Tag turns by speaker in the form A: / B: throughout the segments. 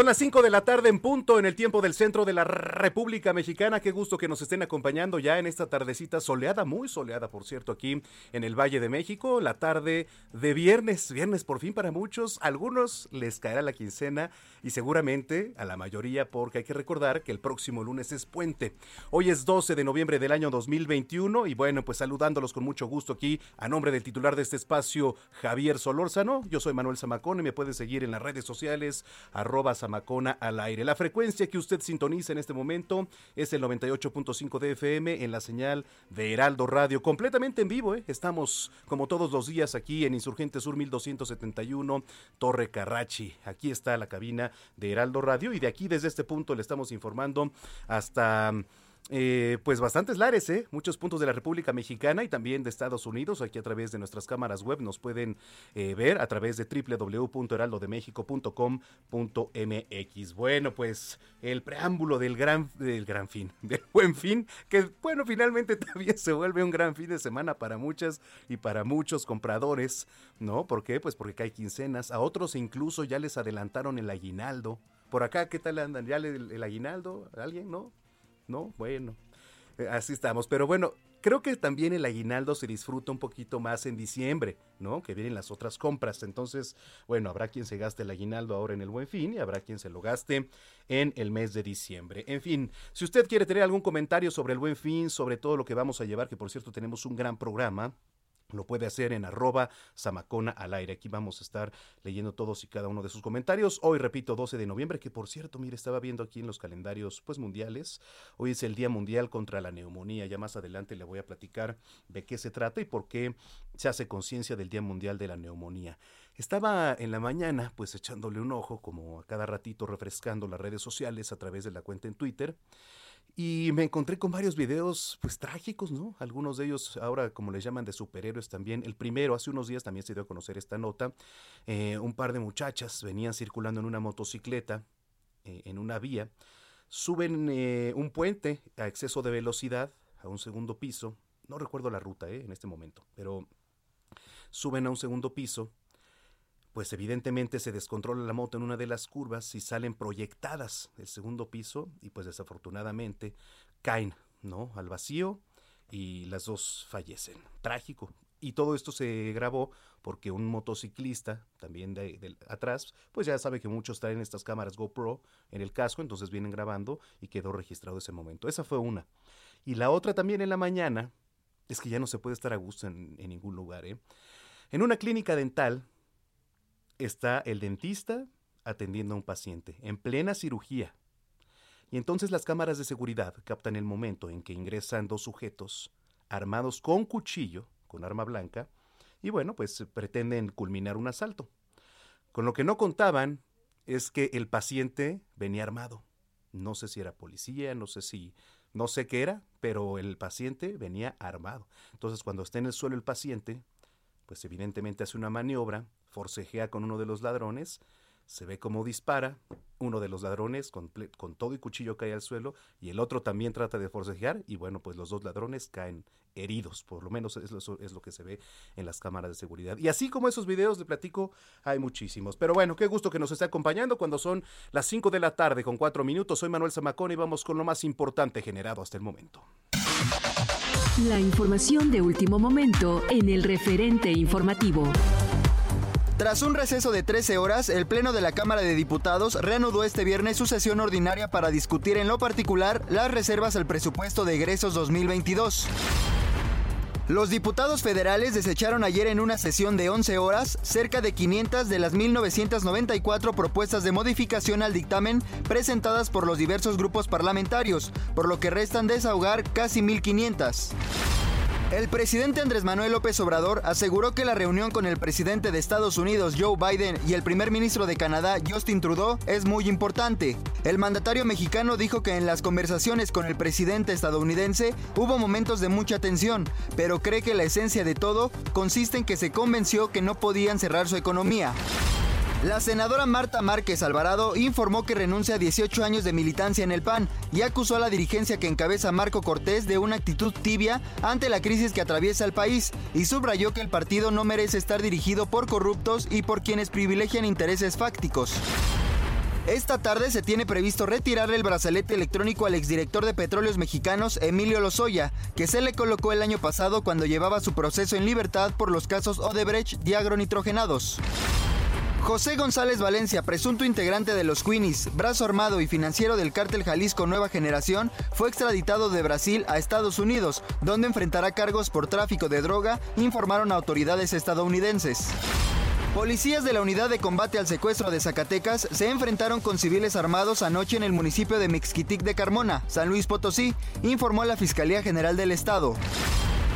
A: Son las 5 de la tarde en punto en el tiempo del centro de la República Mexicana. Qué gusto que nos estén acompañando ya en esta tardecita soleada, muy soleada por cierto, aquí en el Valle de México. La tarde de viernes, viernes por fin para muchos. Algunos les caerá la quincena y seguramente a la mayoría porque hay que recordar que el próximo lunes es puente. Hoy es 12 de noviembre del año 2021 y bueno, pues saludándolos con mucho gusto aquí a nombre del titular de este espacio, Javier Solórzano. Yo soy Manuel Zamacón y me puede seguir en las redes sociales arroba Zamacona al aire. La frecuencia que usted sintoniza en este momento es el 98.5 de FM en la señal de Heraldo Radio, completamente en vivo. ¿eh? Estamos como todos los días aquí en Insurgente Sur 1271, Torre Carrachi. Aquí está la cabina de Heraldo Radio y de aquí desde este punto le estamos informando hasta eh, pues bastantes lares, ¿eh? muchos puntos de la República Mexicana y también de Estados Unidos. Aquí a través de nuestras cámaras web nos pueden eh, ver a través de www.heraldodemexico.com.mx. Bueno, pues el preámbulo del gran, del gran fin, del buen fin, que bueno, finalmente también se vuelve un gran fin de semana para muchas y para muchos compradores, ¿no? ¿Por qué? Pues porque hay quincenas. A otros incluso ya les adelantaron el aguinaldo. Por acá, ¿qué tal andan? ¿Ya el, el aguinaldo? ¿Alguien? ¿No? ¿No? Bueno, eh, así estamos. Pero bueno, creo que también el aguinaldo se disfruta un poquito más en diciembre, ¿no? Que vienen las otras compras. Entonces, bueno, habrá quien se gaste el aguinaldo ahora en el buen fin y habrá quien se lo gaste en el mes de diciembre. En fin, si usted quiere tener algún comentario sobre el buen fin, sobre todo lo que vamos a llevar, que por cierto tenemos un gran programa, lo puede hacer en arroba Samacona al aire. Aquí vamos a estar leyendo todos y cada uno de sus comentarios. Hoy, repito, 12 de noviembre, que por cierto, mire, estaba viendo aquí en los calendarios pues mundiales. Hoy es el Día Mundial contra la Neumonía. Ya más adelante le voy a platicar de qué se trata y por qué se hace conciencia del Día Mundial de la Neumonía. Estaba en la mañana pues echándole un ojo, como a cada ratito refrescando las redes sociales a través de la cuenta en Twitter. Y me encontré con varios videos, pues trágicos, ¿no? Algunos de ellos ahora, como les llaman, de superhéroes también. El primero, hace unos días también se dio a conocer esta nota. Eh, un par de muchachas venían circulando en una motocicleta, eh, en una vía. Suben eh, un puente a exceso de velocidad, a un segundo piso. No recuerdo la ruta, En este momento, pero suben a un segundo piso pues evidentemente se descontrola la moto en una de las curvas y salen proyectadas el segundo piso y pues desafortunadamente caen, ¿no? Al vacío y las dos fallecen. Trágico. Y todo esto se grabó porque un motociclista, también de, atrás, pues ya sabe que muchos traen estas cámaras GoPro en el casco, entonces vienen grabando y quedó registrado ese momento. Esa fue una. Y la otra también en la mañana, es que ya no se puede estar a gusto en, en ningún lugar, ¿eh? En una clínica dental está el dentista atendiendo a un paciente en plena cirugía. Y entonces las cámaras de seguridad captan el momento en que ingresan dos sujetos armados con cuchillo, con arma blanca, y bueno, pues pretenden culminar un asalto. Con lo que no contaban es que el paciente venía armado. No sé si era policía, no sé si, no sé qué era, pero el paciente venía armado. Entonces cuando está en el suelo el paciente, pues evidentemente hace una maniobra forcejea con uno de los ladrones, se ve cómo dispara uno de los ladrones con, todo y cuchillo cae al suelo y el otro también trata de forcejear y bueno, pues los dos ladrones caen heridos, por lo menos es lo, es lo que se ve en las cámaras de seguridad. Y así como esos videos de platico, hay muchísimos. Pero bueno, qué gusto que nos esté acompañando cuando son las 5 de la tarde con 4 minutos. Soy Manuel Zamacón y vamos con lo más importante generado hasta el momento.
B: La información de último momento en el referente informativo.
C: Tras un receso de 13 horas, el Pleno de la Cámara de Diputados reanudó este viernes su sesión ordinaria para discutir en lo particular las reservas al presupuesto de egresos 2022. Los diputados federales desecharon ayer en una sesión de 11 horas cerca de 500 de las 1.994 propuestas de modificación al dictamen presentadas por los diversos grupos parlamentarios, por lo que restan desahogar casi 1.500. El presidente Andrés Manuel López Obrador aseguró que la reunión con el presidente de Estados Unidos Joe Biden y el primer ministro de Canadá Justin Trudeau es muy importante. El mandatario mexicano dijo que en las conversaciones con el presidente estadounidense hubo momentos de mucha tensión, pero cree que la esencia de todo consiste en que se convenció que no podían cerrar su economía. La senadora Marta Márquez Alvarado informó que renuncia a 18 años de militancia en el PAN y acusó a la dirigencia que encabeza Marco Cortés de una actitud tibia ante la crisis que atraviesa el país y subrayó que el partido no merece estar dirigido por corruptos y por quienes privilegian intereses fácticos. Esta tarde se tiene previsto retirarle el brazalete electrónico al exdirector de Petróleos Mexicanos, Emilio Lozoya, que se le colocó el año pasado cuando llevaba su proceso en libertad por los casos Odebrecht de agronitrogenados. José González Valencia, presunto integrante de los Queenies, brazo armado y financiero del cártel Jalisco Nueva Generación, fue extraditado de Brasil a Estados Unidos, donde enfrentará cargos por tráfico de droga, informaron autoridades estadounidenses. Policías de la Unidad de Combate al Secuestro de Zacatecas se enfrentaron con civiles armados anoche en el municipio de Mixquitic de Carmona, San Luis Potosí, informó la Fiscalía General del Estado.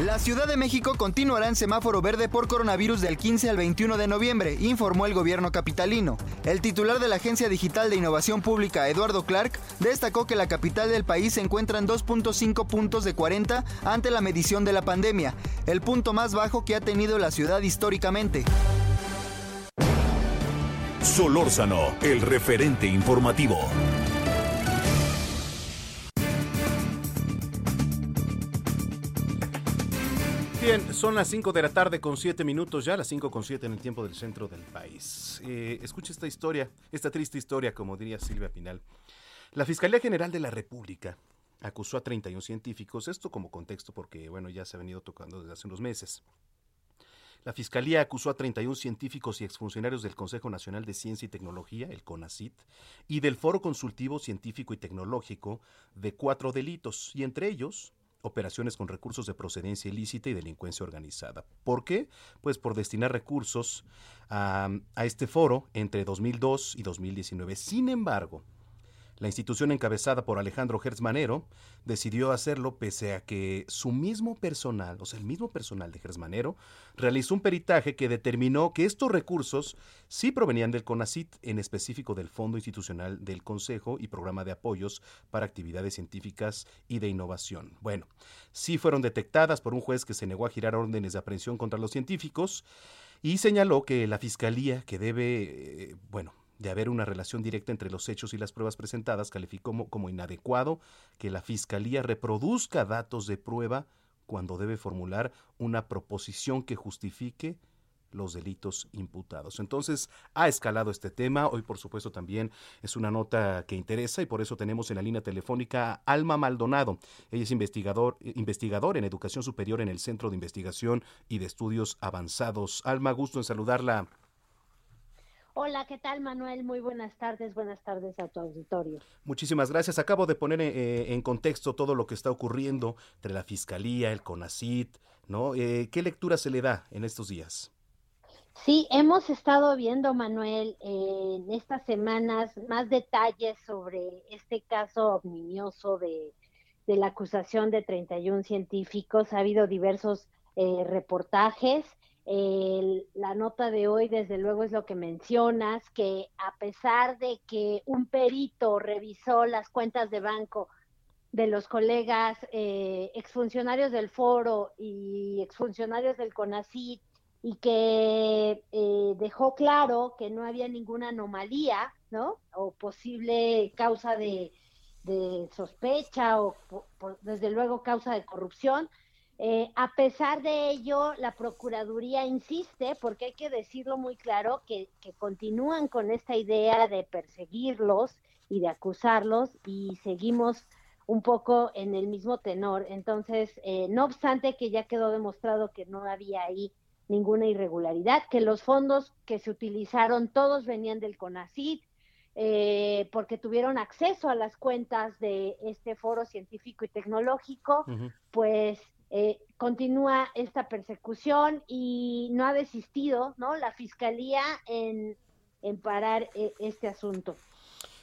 C: La Ciudad de México continuará en semáforo verde por coronavirus del 15 al 21 de noviembre, informó el gobierno capitalino. El titular de la Agencia Digital de Innovación Pública, Eduardo Clark, destacó que la capital del país se encuentra en 2.5 puntos de 40 ante la medición de la pandemia, el punto más bajo que ha tenido la ciudad históricamente.
D: Solórzano, el referente informativo.
A: Bien, son las 5 de la tarde con 7 minutos ya, las 5 con 7 en el tiempo del centro del país. Eh, escucha esta historia, esta triste historia, como diría Silvia Pinal. La Fiscalía General de la República acusó a 31 científicos, esto como contexto porque, bueno, ya se ha venido tocando desde hace unos meses. La Fiscalía acusó a 31 científicos y exfuncionarios del Consejo Nacional de Ciencia y Tecnología, el CONACIT, y del Foro Consultivo Científico y Tecnológico de cuatro delitos, y entre ellos operaciones con recursos de procedencia ilícita y delincuencia organizada. ¿Por qué? Pues por destinar recursos a, a este foro entre 2002 y 2019. Sin embargo, la institución encabezada por Alejandro Gersmanero decidió hacerlo pese a que su mismo personal, o sea, el mismo personal de Gersmanero, realizó un peritaje que determinó que estos recursos sí provenían del CONACIT, en específico del Fondo Institucional del Consejo y Programa de Apoyos para Actividades Científicas y de Innovación. Bueno, sí fueron detectadas por un juez que se negó a girar órdenes de aprehensión contra los científicos y señaló que la Fiscalía, que debe, eh, bueno, de haber una relación directa entre los hechos y las pruebas presentadas, calificó como, inadecuado que la Fiscalía reproduzca datos de prueba cuando debe formular una proposición que justifique los delitos imputados. Entonces, ha escalado este tema. Hoy, por supuesto, también es una nota que interesa y por eso tenemos en la línea telefónica a Alma Maldonado. Ella es investigador, investigador en educación superior en el Centro de Investigación y de Estudios Avanzados. Alma, gusto en saludarla.
E: Hola, ¿qué tal Manuel? Muy buenas tardes, buenas tardes a tu auditorio.
A: Muchísimas gracias. Acabo de poner eh, en contexto todo lo que está ocurriendo entre la Fiscalía, el CONACIT, ¿no? Eh, ¿Qué lectura se le da en estos días?
E: Sí, hemos estado viendo, Manuel, en estas semanas más detalles sobre este caso omnibioso de, de la acusación de 31 científicos. Ha habido diversos eh, reportajes la nota de hoy, desde luego, es lo que mencionas, que a pesar de que un perito revisó las cuentas de banco de los colegas eh, exfuncionarios del foro y exfuncionarios del CONACIT y que eh, dejó claro que no había ninguna anomalía, ¿no? O posible causa de, sospecha o desde luego causa de corrupción. Eh, a pesar de ello, la Procuraduría insiste, porque hay que decirlo muy claro, que, continúan con esta idea de perseguirlos y de acusarlos y seguimos un poco en el mismo tenor. Entonces, eh, no obstante que ya quedó demostrado que no había ahí ninguna irregularidad, que los fondos que se utilizaron todos venían del CONACID, eh, porque tuvieron acceso a las cuentas de este foro científico y tecnológico, pues eh, continúa esta persecución y no ha desistido, ¿no? La fiscalía en, en parar eh, este asunto.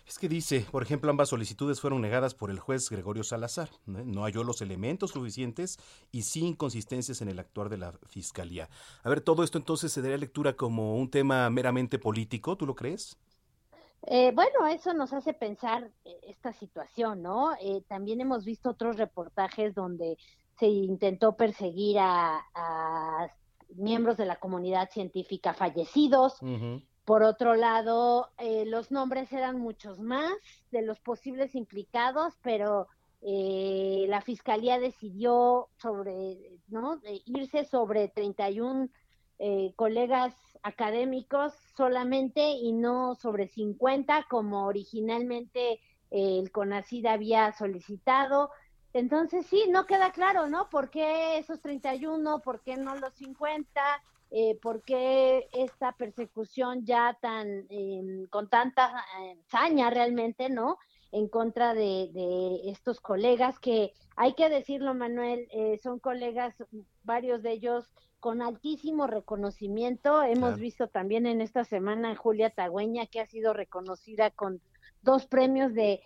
A: Es que dice, por ejemplo, ambas solicitudes fueron negadas por el juez Gregorio Salazar. ¿no? halló los elementos suficientes y sin inconsistencias en el actuar de la fiscalía. A ver, todo esto entonces se daría lectura como un tema meramente político, ¿tú lo crees?
E: Eh, bueno, eso nos hace pensar eh, esta situación, ¿no? Eh, también hemos visto otros reportajes donde se intentó perseguir a, miembros de la comunidad científica fallecidos. Por otro lado, eh, los nombres eran muchos más de los posibles implicados, pero eh, la fiscalía decidió sobre, ¿no? irse sobre 31 eh, colegas académicos solamente y no sobre 50 como originalmente el CONACID había solicitado. Entonces sí, no queda claro, ¿no? ¿Por qué esos 31? ¿Por qué no los 50? eh, por qué esta persecución ya tan, em, con tanta eh, saña realmente, ¿no? En contra de, estos colegas que, hay que decirlo, Manuel, eh, son colegas, varios de ellos con altísimo reconocimiento. Hemos visto también en esta semana a Julia Tagüeña, que ha sido reconocida con dos premios de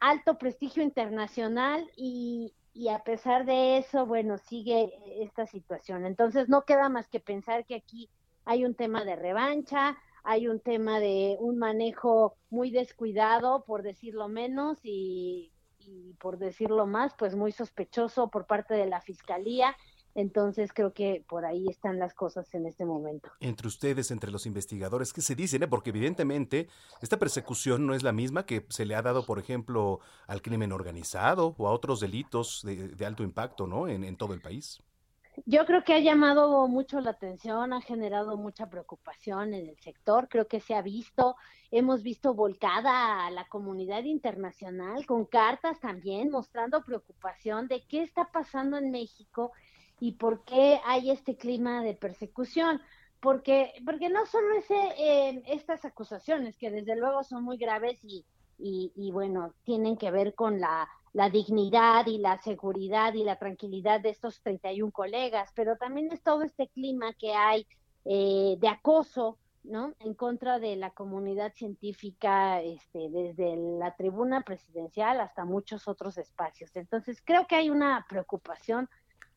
E: alto prestigio internacional y, y a pesar de eso, bueno, sigue esta situación. Entonces no queda más que pensar que aquí hay un tema de revancha, hay un tema de un manejo muy descuidado, por decirlo menos, y, y por decirlo más, pues muy sospechoso por parte de la Fiscalía entonces creo que por ahí están las cosas en este momento.
A: Entre ustedes, entre los investigadores, ¿qué se dicen? Eh? Porque evidentemente esta persecución no es la misma que se le ha dado, por ejemplo, al crimen organizado o a otros delitos de, alto impacto, ¿no? En, todo el país.
E: Yo creo que ha llamado mucho la atención, ha generado mucha preocupación en el sector, creo que se ha visto, hemos visto volcada a la comunidad internacional con cartas también mostrando preocupación de qué está pasando en México y por qué hay este clima de persecución. Porque, porque no solo es eh, estas acusaciones, que desde luego son muy graves y, y, bueno, tienen que ver con la, la, dignidad y la seguridad y la tranquilidad de estos 31 colegas, pero también es todo este clima que hay eh, de acoso, ¿no? En contra de la comunidad científica, este, desde la tribuna presidencial hasta muchos otros espacios. Entonces, creo que hay una preocupación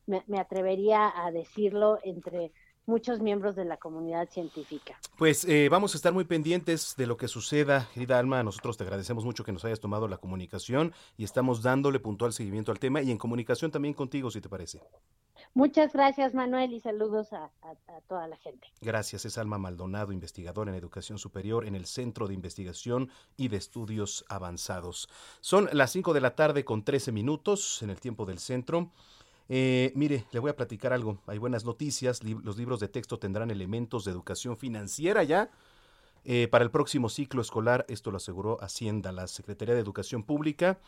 E: me, atrevería a decirlo, entre muchos miembros de la comunidad científica.
A: Pues eh, vamos a estar muy pendientes de lo que suceda, querida Alma. Nosotros te agradecemos mucho que nos hayas tomado la comunicación y estamos dándole puntual seguimiento al tema y en comunicación también contigo, si te parece.
E: Muchas gracias, Manuel, y saludos a, a, toda la gente.
A: Gracias, es Alma Maldonado, investigadora en educación superior en el Centro de Investigación y de Estudios Avanzados. Son las 5 de la tarde con 13 minutos en el tiempo del centro. Eh, mire, le voy a platicar algo. Hay buenas noticias. los libros de texto tendrán elementos de educación financiera ya. Eh, para el próximo ciclo escolar, esto lo aseguró Hacienda, la Secretaría de Educación Pública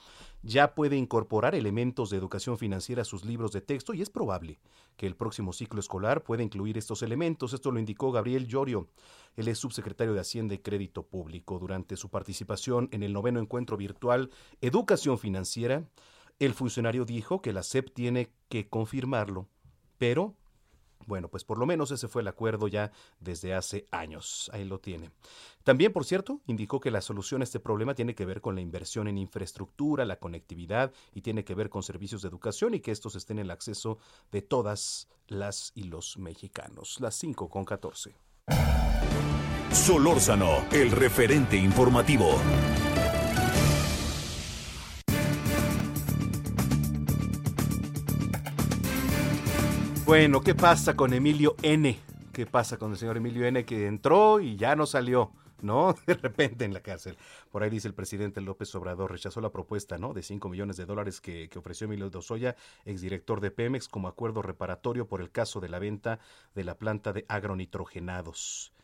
A: ya puede incorporar elementos de educación financiera a sus libros de texto y es probable que el próximo ciclo escolar pueda incluir estos elementos. Esto lo indicó Gabriel Llorio, él es subsecretario de Hacienda y Crédito Público, durante su participación en el noveno encuentro virtual Educación Financiera el funcionario dijo que la SEP tiene que confirmarlo, pero bueno, pues por lo menos ese fue el acuerdo ya desde hace años. Ahí lo tiene. También, por cierto, indicó que la solución a este problema tiene que ver con la inversión en infraestructura, la conectividad y tiene que ver con servicios de educación y que estos estén en el acceso de todas las y los mexicanos. Las 5 con 14.
D: Solórzano, el referente informativo.
A: Bueno, ¿qué pasa con Emilio N? qué pasa con el señor Emilio N. que entró y ya no salió. ¿no? De repente en la cárcel. Por ahí dice el presidente López Obrador, rechazó la propuesta, ¿no? De 5 millones de dólares que, que ofreció Emilio Dosoya, exdirector de Pemex, como acuerdo reparatorio por el caso de la venta de la planta de agronitrogenados.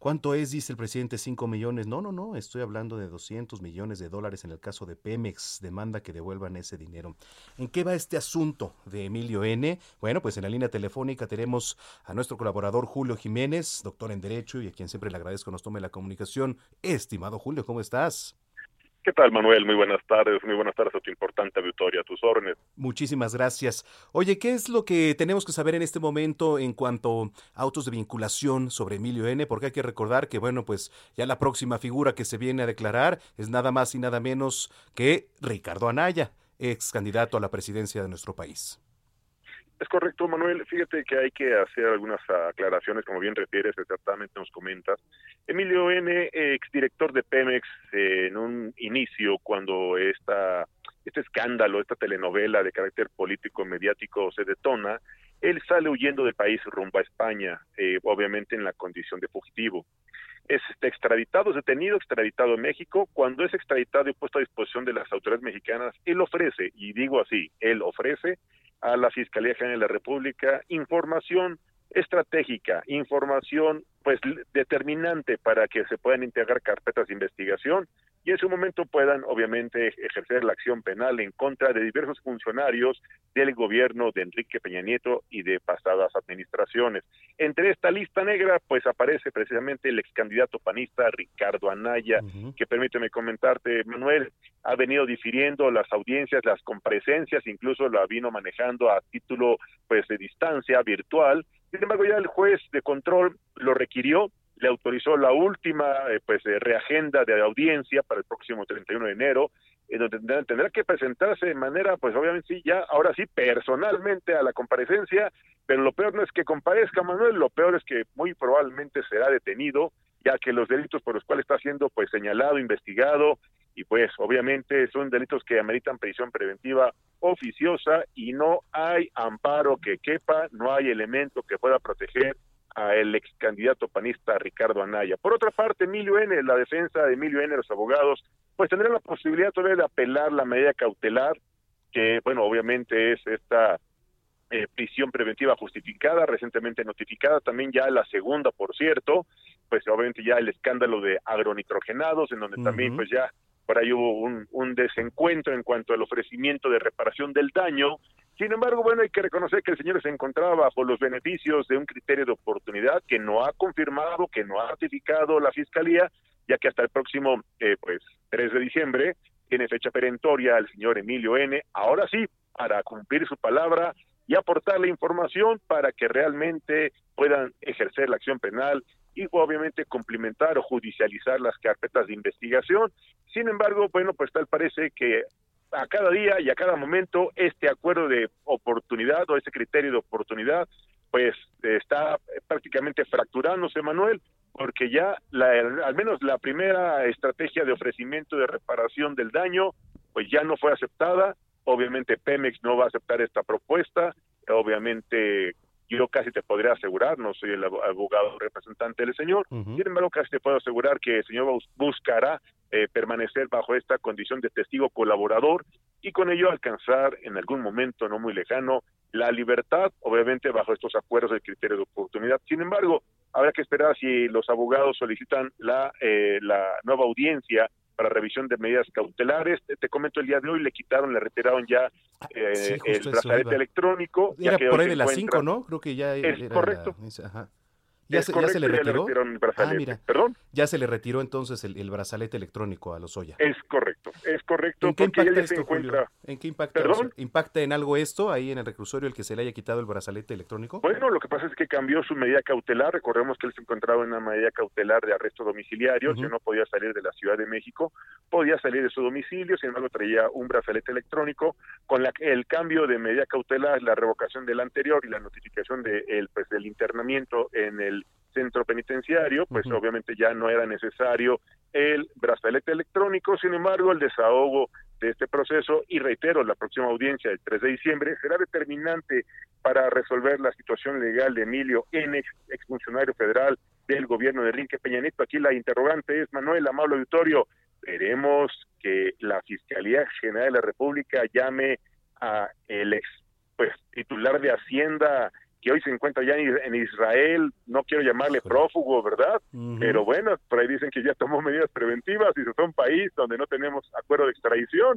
A: ¿Cuánto es? Dice el presidente, 5 millones. No, no, no, estoy hablando de 200 millones de dólares en el caso de Pemex. Demanda que devuelvan ese dinero. ¿En qué va este asunto de Emilio N? Bueno, pues en la línea telefónica tenemos a nuestro colaborador Julio Jiménez, doctor en Derecho y a quien siempre le agradezco nos tome la comunicación. Estimado Julio, ¿cómo estás?
F: ¿Qué tal, Manuel? Muy buenas tardes, muy buenas tardes a tu importante auditoria, a tus órdenes.
A: Muchísimas gracias. Oye, ¿qué es lo que tenemos que saber en este momento en cuanto a autos de vinculación sobre Emilio N? Porque hay que recordar que, bueno, pues ya la próxima figura que se viene a declarar es nada más y nada menos que Ricardo Anaya, ex candidato a la presidencia de nuestro país.
F: Es correcto, Manuel. Fíjate que hay que hacer algunas aclaraciones, como bien refieres, exactamente nos comentas. Emilio N., exdirector de Pemex, en un inicio, cuando esta, este escándalo, esta telenovela de carácter político mediático se detona, él sale huyendo del país rumbo a España, eh, obviamente en la condición de fugitivo. Es este, extraditado, es detenido, extraditado en México. Cuando es extraditado y puesto a disposición de las autoridades mexicanas, él ofrece, y digo así, él ofrece a la Fiscalía General de la República información estratégica, información pues determinante para que se puedan integrar carpetas de investigación y en su momento puedan obviamente ejercer la acción penal en contra de diversos funcionarios del gobierno de Enrique Peña Nieto y de pasadas administraciones. Entre esta lista negra pues aparece precisamente el ex candidato panista Ricardo Anaya, que permíteme comentarte, Manuel, ha venido difiriendo las audiencias, las comparecencias, incluso la vino manejando a título pues de distancia virtual. Sin embargo, ya el juez de control lo requirió le autorizó la última eh, pues eh, reagenda de audiencia para el próximo 31 de enero, en donde tendrá, que presentarse de manera, pues obviamente sí, ya, ahora sí, personalmente a la comparecencia, pero lo peor no es que comparezca Manuel, lo peor es que muy probablemente será detenido, ya que los delitos por los cuales está siendo pues señalado, investigado, y pues obviamente son delitos que ameritan prisión preventiva oficiosa y no hay amparo que quepa, no hay elemento que pueda proteger a el ex candidato panista Ricardo Anaya. Por otra parte, Emilio N., la defensa de Emilio N., los abogados, pues tendrán la posibilidad todavía de apelar la medida cautelar, que, bueno, obviamente es esta eh, prisión preventiva justificada, recientemente notificada, también ya la segunda, por cierto, pues obviamente ya el escándalo de agronitrogenados, en donde también pues ya por ahí hubo un, desencuentro en cuanto al ofrecimiento de reparación del daño, sin embargo, bueno, hay que reconocer que el señor se encontraba bajo los beneficios de un criterio de oportunidad que no ha confirmado, que no ha ratificado la Fiscalía, ya que hasta el próximo, eh, pues, 3 de diciembre tiene fecha perentoria al señor Emilio N. Ahora sí, para cumplir su palabra y aportar la información para que realmente puedan ejercer la acción penal y obviamente complementar o judicializar las carpetas de investigación. Sin embargo, bueno, pues tal parece que a cada día y a cada momento este acuerdo de oportunidad o ese criterio de oportunidad pues está prácticamente fracturándose, Manuel, porque ya la, al menos la primera estrategia de ofrecimiento de reparación del daño pues ya no fue aceptada, obviamente Pemex no va a aceptar esta propuesta, obviamente yo casi te podría asegurar, no soy el abogado representante del señor, sin embargo casi te puedo asegurar que el señor buscará eh, permanecer bajo esta condición de testigo colaborador y con ello alcanzar en algún momento no muy lejano la libertad, obviamente bajo estos acuerdos de criterio de oportunidad. Sin embargo, habrá que esperar si los abogados solicitan la, eh, la nueva audiencia para revisión de medidas cautelares. Te, comento el día de hoy le quitaron, le retiraron ya eh, el brazalete electrónico.
A: Era por ahí de las 5, ¿no? Creo que ya
F: es correcto.
A: ¿Ya, se, le retiró?
F: ah, mira. ¿Perdón?
A: Ya se le retiró entonces el, brazalete electrónico a los Oya.
F: Es correcto, es correcto.
A: ¿En qué impacta esto, ¿En qué impacta? ¿Impacta en algo esto ahí en el reclusorio el que se le haya quitado el brazalete electrónico?
F: Bueno, lo que pasa es que cambió su medida cautelar. Recordemos que él se encontraba en una medida cautelar de arresto domiciliario, que no podía salir de la Ciudad de México, podía salir de su domicilio, sin embargo traía un brazalete electrónico. Con la, el cambio de medida cautelar, la revocación del anterior y la notificación de el, pues, del internamiento en el centro penitenciario, pues obviamente ya no era necesario el brazalete electrónico, sin embargo el desahogo de este proceso y reitero, la próxima audiencia del 3 de diciembre será determinante para resolver la situación legal de Emilio N., exfuncionario federal del gobierno de Enrique Peña Nieto. Aquí la interrogante es, Manuel, amable auditorio, veremos que la Fiscalía General de la República llame a el ex pues titular de Hacienda que hoy se encuentra ya en Israel, no quiero llamarle prófugo, ¿verdad? Pero bueno, por ahí dicen que ya tomó medidas preventivas y se fue a un país donde no tenemos acuerdo de extradición.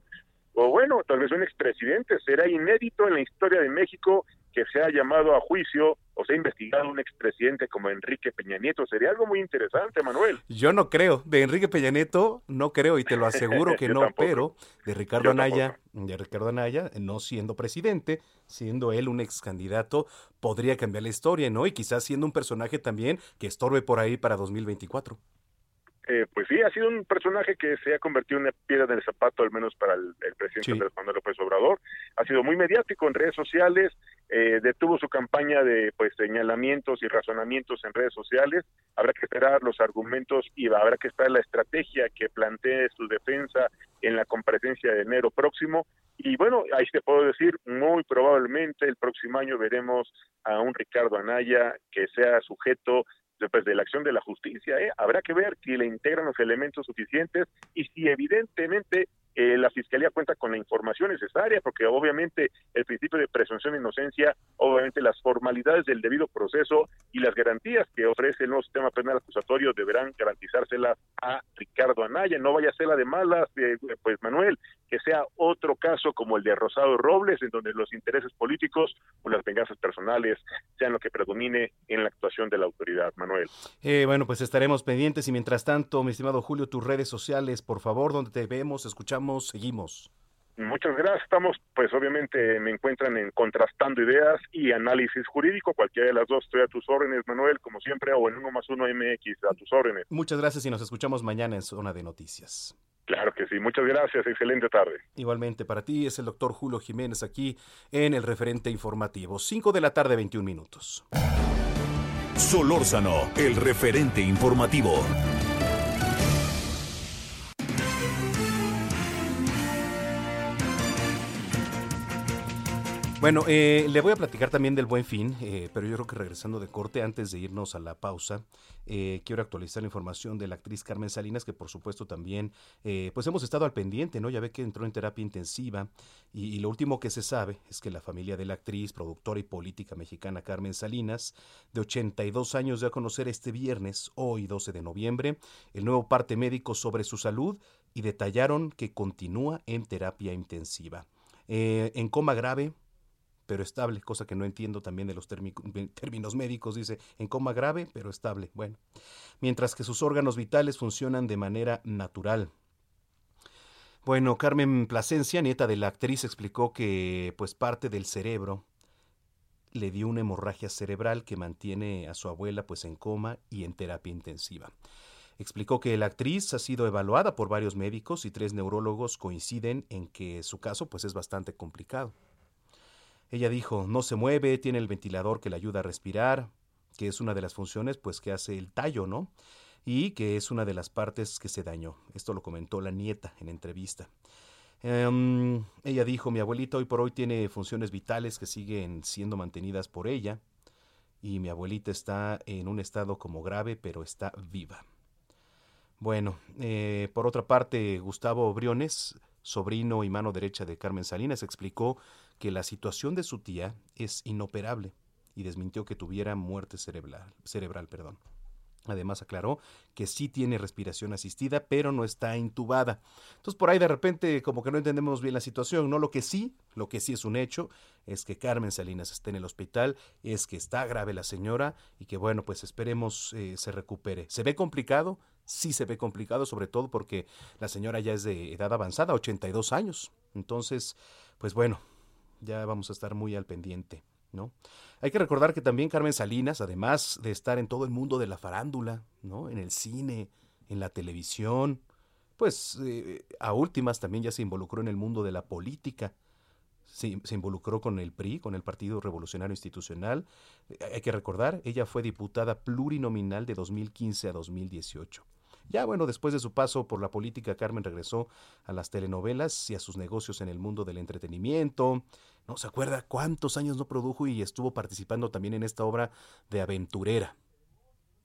F: O bueno, tal vez un expresidente. Será inédito en la historia de México que se ha llamado a juicio o se ha investigado un expresidente como Enrique Peña Nieto. Sería algo muy interesante, Manuel.
A: Yo no creo. De Enrique Peña Nieto no creo y te lo aseguro que no, pero de Ricardo Anaya, de Ricardo Anaya, no siendo presidente, siendo él un ex candidato, podría cambiar la historia, ¿no? Y quizás siendo un personaje también que estorbe por ahí para 2024.
F: Eh, pues sí, ha sido un personaje que se ha convertido en una piedra del zapato, al menos para el, presidente Andrés Manuel López Obrador. Ha sido muy mediático en redes sociales, eh, detuvo su campaña de pues señalamientos y razonamientos en redes sociales. Habrá que esperar los argumentos y habrá que esperar la estrategia que plantee su defensa en la comparecencia de enero próximo. Y bueno, ahí te puedo decir, muy probablemente el próximo año veremos a un Ricardo Anaya que sea sujeto pues, de la acción de la justicia. ¿eh? Habrá que ver si le integran los elementos suficientes y si evidentemente eh, la Fiscalía cuenta con la información necesaria, porque obviamente el principio de presunción de inocencia, obviamente las formalidades del debido proceso y las garantías que ofrece el nuevo sistema penal acusatorio deberán garantizárselas a Ricardo Anaya. No vaya a ser la de malas, eh, pues Manuel, que sea otro caso como el de Rosado Robles, en donde los intereses políticos o las venganzas personales sean lo que predomine en la actuación de la autoridad, Manuel.
A: Eh, bueno, pues estaremos pendientes y mientras tanto, mi estimado Julio, tus redes sociales, por favor, donde te vemos, escuchamos seguimos.
F: Muchas gracias. Estamos, pues obviamente me encuentran en Contrastando Ideas y Análisis Jurídico. Cualquiera de las dos estoy a tus órdenes, Manuel, como siempre, o en uno más uno MX, a tus órdenes.
A: Muchas gracias y nos escuchamos mañana en Zona de Noticias.
F: Claro que sí. Muchas gracias. Excelente tarde.
A: Igualmente para ti es el doctor Julio Jiménez aquí en el referente informativo. 5 de la tarde, 21 minutos.
D: Solórzano, el referente informativo.
A: Bueno, eh, le voy a platicar también del buen fin, eh, pero yo creo que regresando de corte, antes de irnos a la pausa, eh, quiero actualizar la información de la actriz Carmen Salinas, que por supuesto también, pues hemos estado al pendiente, ¿no? Ya ve que entró en terapia intensiva y, lo último que se sabe es que la familia de la actriz, productora y política mexicana Carmen Salinas, de 82 años, dio a conocer este viernes, hoy 12 de noviembre, el nuevo parte médico sobre su salud y detallaron que continúa en terapia intensiva. en coma grave, pero estable, cosa que no entiendo también de los términos médicos, dice, en coma grave, pero estable. Bueno, mientras que sus órganos vitales funcionan de manera natural. Bueno, Carmen Plasencia, nieta de la actriz, explicó que pues parte del cerebro le dio una hemorragia cerebral que mantiene a su abuela pues en coma y en terapia intensiva. Explicó que la actriz ha sido evaluada por varios médicos y tres neurólogos coinciden en que su caso pues es bastante complicado. Ella dijo, no se mueve, tiene el ventilador que le ayuda a respirar, que es una de las funciones pues que hace el tallo, ¿no? Y que es una de las partes que se dañó. Esto lo comentó la nieta en entrevista. Em, ella dijo, mi abuelita hoy por hoy tiene funciones vitales que siguen siendo mantenidas por ella y mi abuelita está en un estado como grave, pero está viva. Bueno, eh, por otra parte, Gustavo Briones, sobrino y mano derecha de Carmen Salinas, explicó que la situación de su tía es inoperable y desmintió que tuviera muerte cerebral. cerebral perdón. Además aclaró que sí tiene respiración asistida, pero no está intubada. Entonces por ahí de repente como que no entendemos bien la situación, ¿no? Lo que sí, lo que sí es un hecho, es que Carmen Salinas está en el hospital, es que está grave la señora y que bueno, pues esperemos eh, se recupere. ¿Se ve complicado? Sí se ve complicado, sobre todo porque la señora ya es de edad avanzada, 82 años. Entonces, pues bueno, ya vamos a estar muy al pendiente. ¿No? Hay que recordar que también Carmen Salinas, además de estar en todo el mundo de la farándula, ¿no? En el cine, en la televisión, pues eh, a últimas también ya se involucró en el mundo de la política. Se, involucró con el PRI, con el Partido Revolucionario Institucional. Hay que recordar, ella fue diputada plurinominal de 2015 a 2018. Ya bueno, después de su paso por la política, Carmen regresó a las telenovelas y a sus negocios en el mundo del entretenimiento. ¿No se acuerda cuántos años no produjo y estuvo participando también en esta obra de aventurera?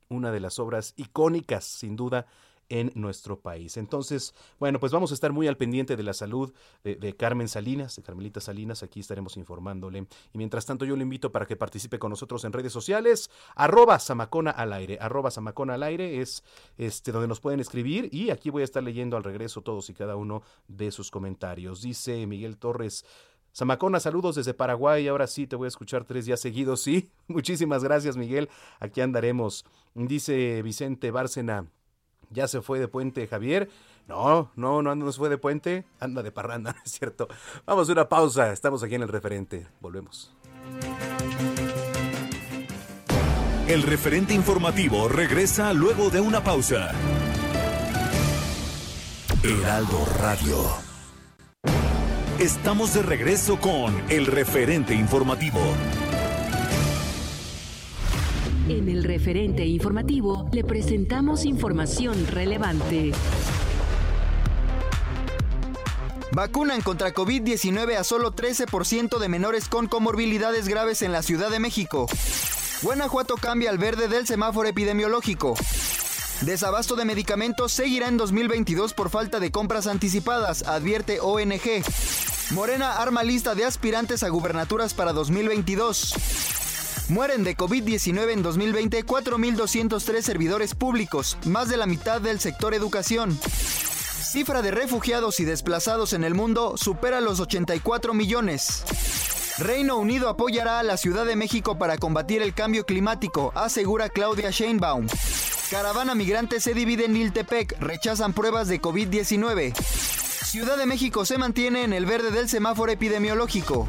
A: Una de las obras icónicas, sin duda, en nuestro país. Entonces, bueno, pues vamos a estar muy al pendiente de la salud de, Carmen Salinas, de Carmelita Salinas, aquí estaremos informándole. Y mientras tanto yo le invito para que participe con nosotros en redes sociales, arroba Samacona al aire, arroba Samacona al aire es este donde nos pueden escribir y aquí voy a estar leyendo al regreso todos y cada uno de sus comentarios. Dice Miguel Torres, Samacona, saludos desde Paraguay. Ahora sí te voy a escuchar tres días seguidos. Sí, muchísimas gracias, Miguel. Aquí andaremos. Dice Vicente Bárcena, ya se fue de puente Javier. No, no, no, no se fue de puente, anda de parranda, ¿no es cierto? Vamos a una pausa, estamos aquí en el referente, volvemos.
D: El referente informativo regresa luego de una pausa. Heraldo Radio. Estamos de regreso con el referente informativo.
B: En el referente informativo le presentamos información relevante.
C: Vacunan contra COVID-19 a solo 13% de menores con comorbilidades graves en la Ciudad de México. Guanajuato cambia al verde del semáforo epidemiológico. Desabasto de medicamentos seguirá en 2022 por falta de compras anticipadas, advierte ONG. Morena arma lista de aspirantes a gubernaturas para 2022. Mueren de COVID-19 en 2020 4.203 servidores públicos, más de la mitad del sector educación. Cifra de refugiados y desplazados en el mundo supera los 84 millones. Reino Unido apoyará a la Ciudad de México para combatir el cambio climático, asegura Claudia Sheinbaum. Caravana migrante se divide en Iltepec, rechazan pruebas de COVID-19. Ciudad de México se mantiene en el verde del semáforo epidemiológico.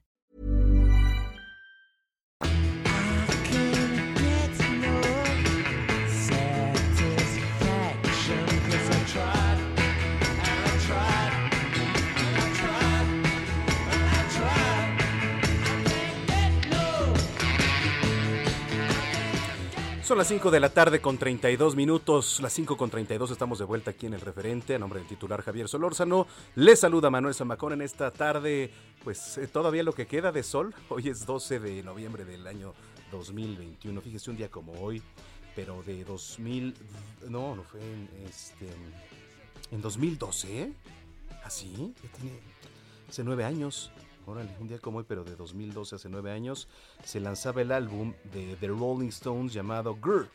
A: Son las 5 de la tarde con 32 minutos, las 5 con 32 estamos de vuelta aquí en el referente, a nombre del titular Javier Solórzano. Le saluda Manuel Zamacón en esta tarde, pues eh, todavía lo que queda de sol, hoy es 12 de noviembre del año 2021, fíjese un día como hoy, pero de 2000, no, no fue en, este, en 2012, ¿eh? ¿Así? ¿Ah, ya tiene hace nueve años un día como hoy, pero de 2012, hace nueve años, se lanzaba el álbum de The Rolling Stones llamado Grr.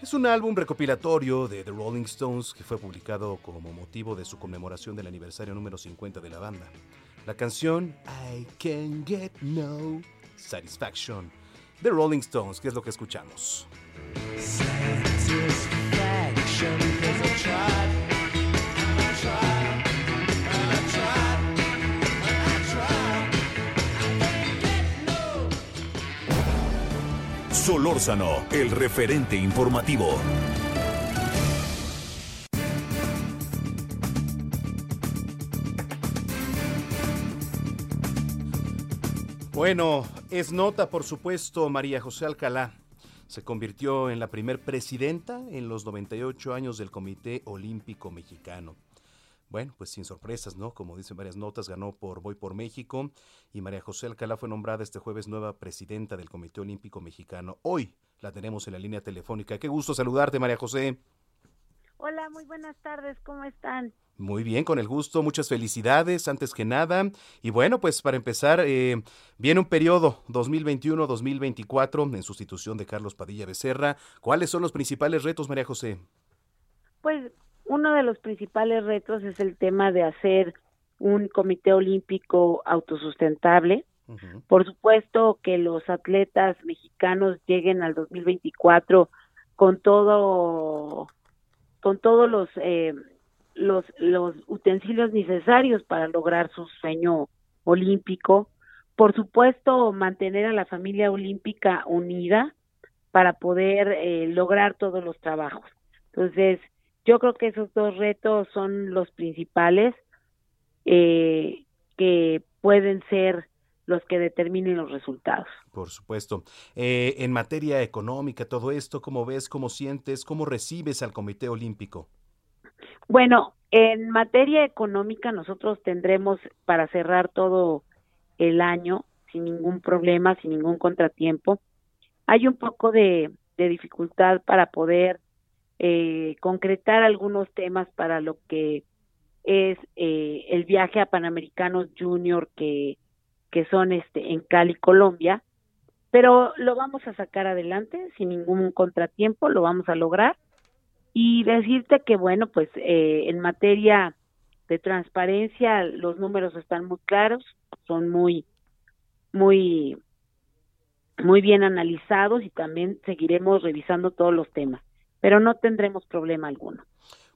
A: Es un álbum recopilatorio de The Rolling Stones que fue publicado como motivo de su conmemoración del aniversario número 50 de la banda. La canción I Can Get No Satisfaction The Rolling Stones, que es lo que escuchamos.
D: Solórzano, el referente informativo.
A: Bueno, es nota, por supuesto, María José Alcalá. Se convirtió en la primer presidenta en los 98 años del Comité Olímpico Mexicano. Bueno, pues sin sorpresas, ¿no? Como dicen varias notas, ganó por Voy por México y María José Alcalá fue nombrada este jueves nueva presidenta del Comité Olímpico Mexicano. Hoy la tenemos en la línea telefónica. Qué gusto saludarte, María José.
E: Hola, muy buenas tardes, ¿cómo están?
A: Muy bien, con el gusto, muchas felicidades antes que nada. Y bueno, pues para empezar, eh, viene un periodo 2021-2024 en sustitución de Carlos Padilla Becerra. ¿Cuáles son los principales retos, María José?
E: Pues uno de los principales retos es el tema de hacer un comité olímpico autosustentable. Por supuesto que los atletas mexicanos lleguen al 2024 con todo con todos los eh, los, los utensilios necesarios para lograr su sueño olímpico. Por supuesto, mantener a la familia olímpica unida para poder eh, lograr todos los trabajos. Entonces, yo creo que esos dos retos son los principales eh, que pueden ser los que determinen los resultados.
A: Por supuesto. Eh, en materia económica, todo esto, ¿cómo ves, cómo sientes, cómo recibes al Comité Olímpico?
E: Bueno, en materia económica nosotros tendremos para cerrar todo el año sin ningún problema, sin ningún contratiempo. Hay un poco de, dificultad para poder eh, concretar algunos temas para lo que es eh, el viaje a Panamericanos Junior que, que son este en Cali, Colombia, pero lo vamos a sacar adelante sin ningún contratiempo, lo vamos a lograr. Y decirte que, bueno, pues eh, en materia de transparencia los números están muy claros, son muy, muy, muy bien analizados y también seguiremos revisando todos los temas, pero no tendremos problema alguno.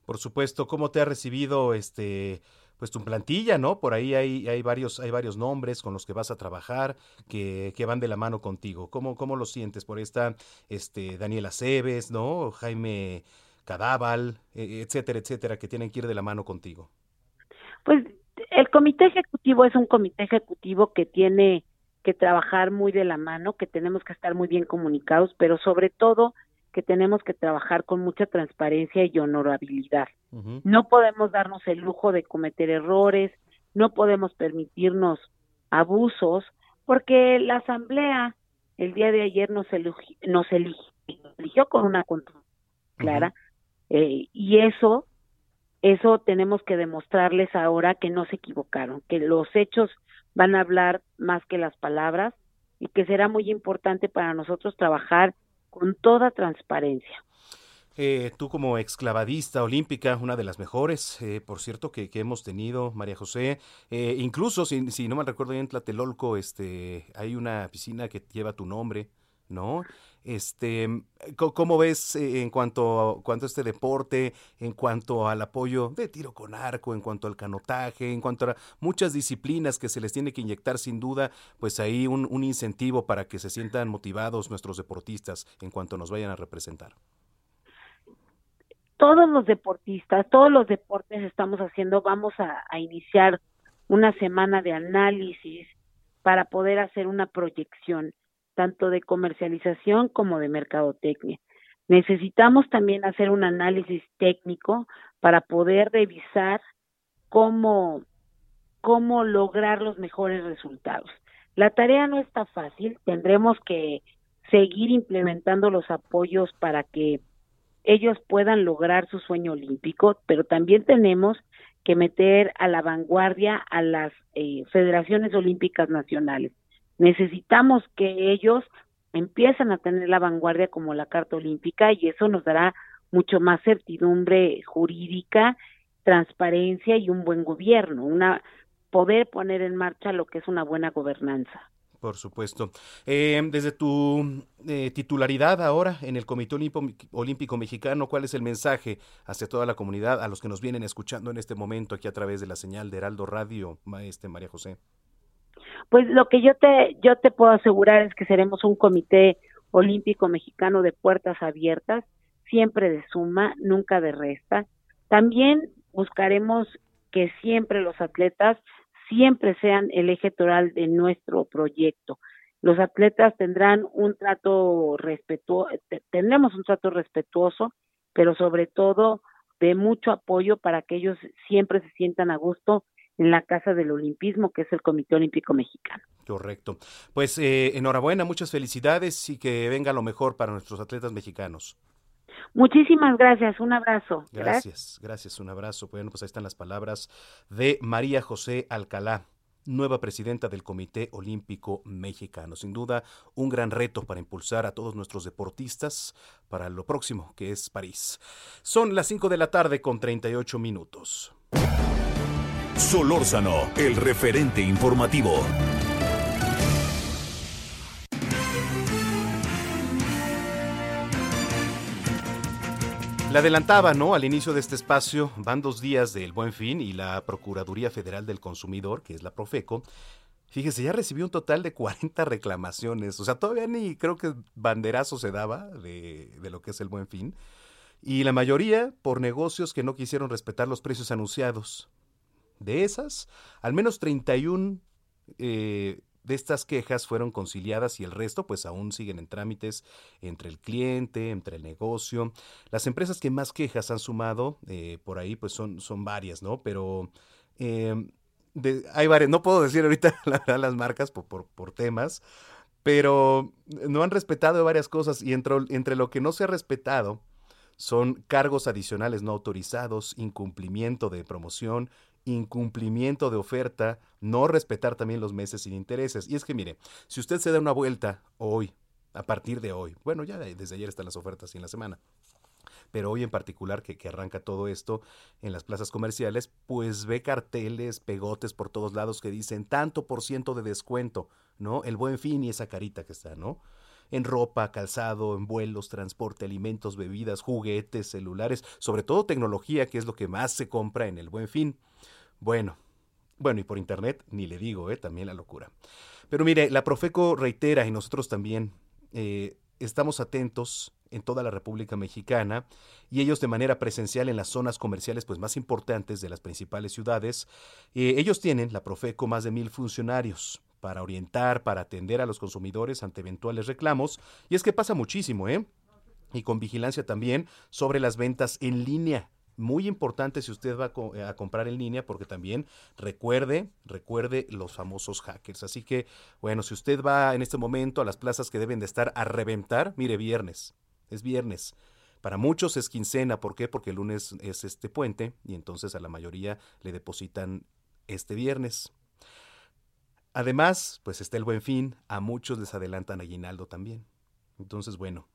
A: Por supuesto, ¿cómo te ha recibido este pues tu plantilla, ¿no? Por ahí hay, hay varios, hay varios nombres con los que vas a trabajar que, que van de la mano contigo. ¿Cómo, cómo lo sientes? Por ahí está este Daniela Cebes, ¿no? Jaime Cadábal, e, etcétera, etcétera, que tienen que ir de la mano contigo?
E: Pues el comité ejecutivo es un comité ejecutivo que tiene que trabajar muy de la mano, que tenemos que estar muy bien comunicados, pero sobre todo que tenemos que trabajar con mucha transparencia y honorabilidad. No podemos darnos el lujo de cometer errores, no podemos permitirnos abusos, porque la asamblea el día de ayer nos, nos eligió con una control clara, eh, y eso, eso tenemos que demostrarles ahora que no se equivocaron, que los hechos van a hablar más que las palabras y que será muy importante para nosotros trabajar con toda transparencia.
A: Eh, tú como exclavadista olímpica, una de las mejores, eh, por cierto, que, hemos tenido, María José, eh, incluso si, no me recuerdo en Tlatelolco, este, hay una piscina que lleva tu nombre, ¿no? Este, ¿cómo ves eh, en cuanto, cuanto a este deporte, en cuanto al apoyo de tiro con arco, en cuanto al canotaje, en cuanto a muchas disciplinas que se les tiene que inyectar sin duda, pues ahí un, un incentivo para que se sientan motivados nuestros deportistas en cuanto nos vayan a representar?
E: Todos los deportistas, todos los deportes estamos haciendo, vamos a, a iniciar una semana de análisis para poder hacer una proyección tanto de comercialización como de mercadotecnia. Necesitamos también hacer un análisis técnico para poder revisar cómo, cómo lograr los mejores resultados. La tarea no está fácil, tendremos que seguir implementando los apoyos para que ellos puedan lograr su sueño olímpico, pero también tenemos que meter a la vanguardia a las eh, federaciones olímpicas nacionales. Necesitamos que ellos empiecen a tener la vanguardia como la Carta Olímpica y eso nos dará mucho más certidumbre jurídica, transparencia y un buen gobierno, una poder poner en marcha lo que es una buena gobernanza.
A: Por supuesto. Eh, desde tu eh, titularidad ahora en el Comité Olímpico Mexicano, ¿cuál es el mensaje hacia toda la comunidad, a los que nos vienen escuchando en este momento aquí a través de la señal de Heraldo Radio, maestre María José?
E: Pues lo que yo te yo te puedo asegurar es que seremos un comité olímpico mexicano de puertas abiertas, siempre de suma, nunca de resta. También buscaremos que siempre los atletas siempre sean el eje toral de nuestro proyecto. Los atletas tendrán un trato respetuoso, tendremos un trato respetuoso, pero sobre todo
G: de mucho apoyo para que ellos siempre se sientan a gusto en la Casa del Olimpismo, que es el Comité Olímpico Mexicano.
A: Correcto. Pues eh, enhorabuena, muchas felicidades y que venga lo mejor para nuestros atletas mexicanos.
G: Muchísimas gracias, un abrazo.
A: Gracias, gracias, un abrazo. Bueno, pues ahí están las palabras de María José Alcalá nueva presidenta del Comité Olímpico Mexicano. Sin duda, un gran reto para impulsar a todos nuestros deportistas para lo próximo, que es París. Son las 5 de la tarde con 38 minutos.
D: Solórzano, el referente informativo.
A: Le adelantaba, ¿no? Al inicio de este espacio, van dos días del Buen Fin y la Procuraduría Federal del Consumidor, que es la Profeco, fíjese, ya recibió un total de 40 reclamaciones. O sea, todavía ni creo que banderazo se daba de, de lo que es el Buen Fin. Y la mayoría por negocios que no quisieron respetar los precios anunciados. De esas, al menos 31 eh, de estas quejas fueron conciliadas y el resto pues aún siguen en trámites entre el cliente, entre el negocio. Las empresas que más quejas han sumado eh, por ahí pues son, son varias, ¿no? Pero em, hay varias, no puedo decir ahorita la las marcas por, por, por, temas, pero no han respetado varias cosas y entre, entre lo que no se ha respetado son cargos adicionales no autorizados, incumplimiento de promoción, incumplimiento de oferta, no respetar también los meses sin intereses. Y es que mire, si usted se da una vuelta hoy, a partir de hoy, bueno, ya desde ayer están las ofertas y en la semana, pero hoy en particular que, que, arranca todo esto en las plazas comerciales, pues ve carteles, pegotes por todos lados que dicen tanto por ciento de descuento, ¿no? El buen fin y esa carita que está, ¿no? En ropa, calzado, en vuelos, transporte, alimentos, bebidas, juguetes, celulares, sobre todo tecnología, que es lo que más se compra en el buen fin. Bueno, bueno, y por internet ni le digo, ¿eh? también la locura. Pero mire, la Profeco reitera y nosotros también eh, estamos atentos en toda la República Mexicana y ellos de manera presencial en las zonas comerciales pues más importantes de las principales ciudades. Eh, ellos tienen, la Profeco, más de mil funcionarios para orientar, para atender a los consumidores ante eventuales reclamos. Y es que pasa muchísimo, ¿eh? Y con vigilancia también sobre las ventas en línea muy importante si usted va eh, a, comprar en línea porque también recuerde, recuerde los famosos hackers. Así que, bueno, si usted va en este momento a las plazas que deben de estar a reventar, mire, viernes, es viernes. Para muchos es quincena, ¿por qué? Porque el lunes es este puente y entonces a la mayoría le depositan este viernes. Además, pues está el buen fin, a muchos les adelantan aguinaldo también. Entonces, bueno,